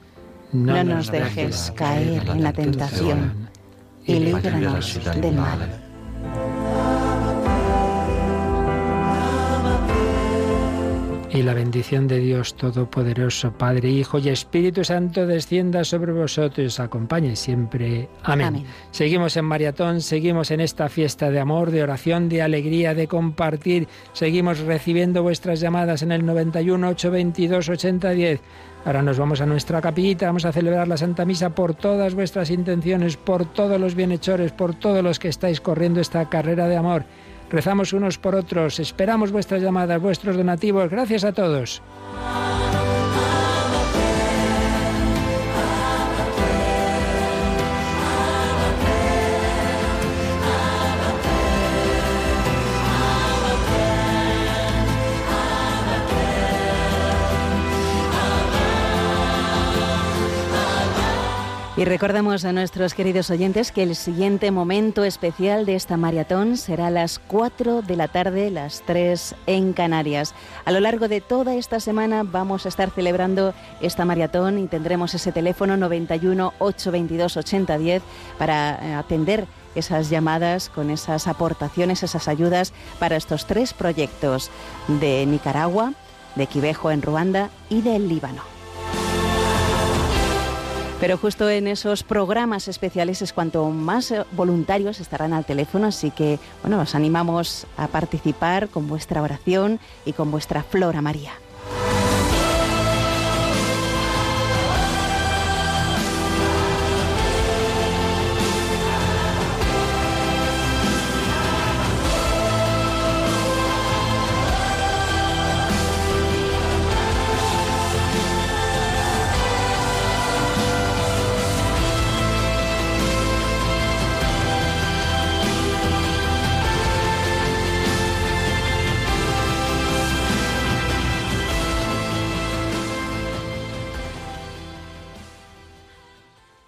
No nos dejes caer en la tentación y líbranos del mal. Y la bendición de Dios Todopoderoso, Padre, Hijo y Espíritu Santo descienda sobre vosotros y os acompañe siempre. Amén. Amén. Seguimos en maratón, seguimos en esta fiesta de amor, de oración, de alegría, de compartir. Seguimos recibiendo vuestras llamadas en el 91 822 8010. Ahora nos vamos a nuestra capillita, vamos a celebrar la Santa Misa por todas vuestras intenciones, por todos los bienhechores, por todos los que estáis corriendo esta carrera de amor. Rezamos unos por otros, esperamos vuestras llamadas, vuestros donativos. Gracias a todos. Y recordamos a nuestros queridos oyentes que el siguiente momento especial de esta maratón será a las 4 de la tarde, las 3 en Canarias. A lo largo de toda esta semana vamos a estar celebrando esta maratón y tendremos ese teléfono 91 822 8010 para eh, atender esas llamadas con esas aportaciones, esas ayudas para estos tres proyectos de Nicaragua, de Quivejo en Ruanda y del Líbano. Pero justo en esos programas especiales es cuanto más eh, voluntarios estarán al teléfono, así que bueno, os animamos a participar con vuestra oración y con vuestra Flora María.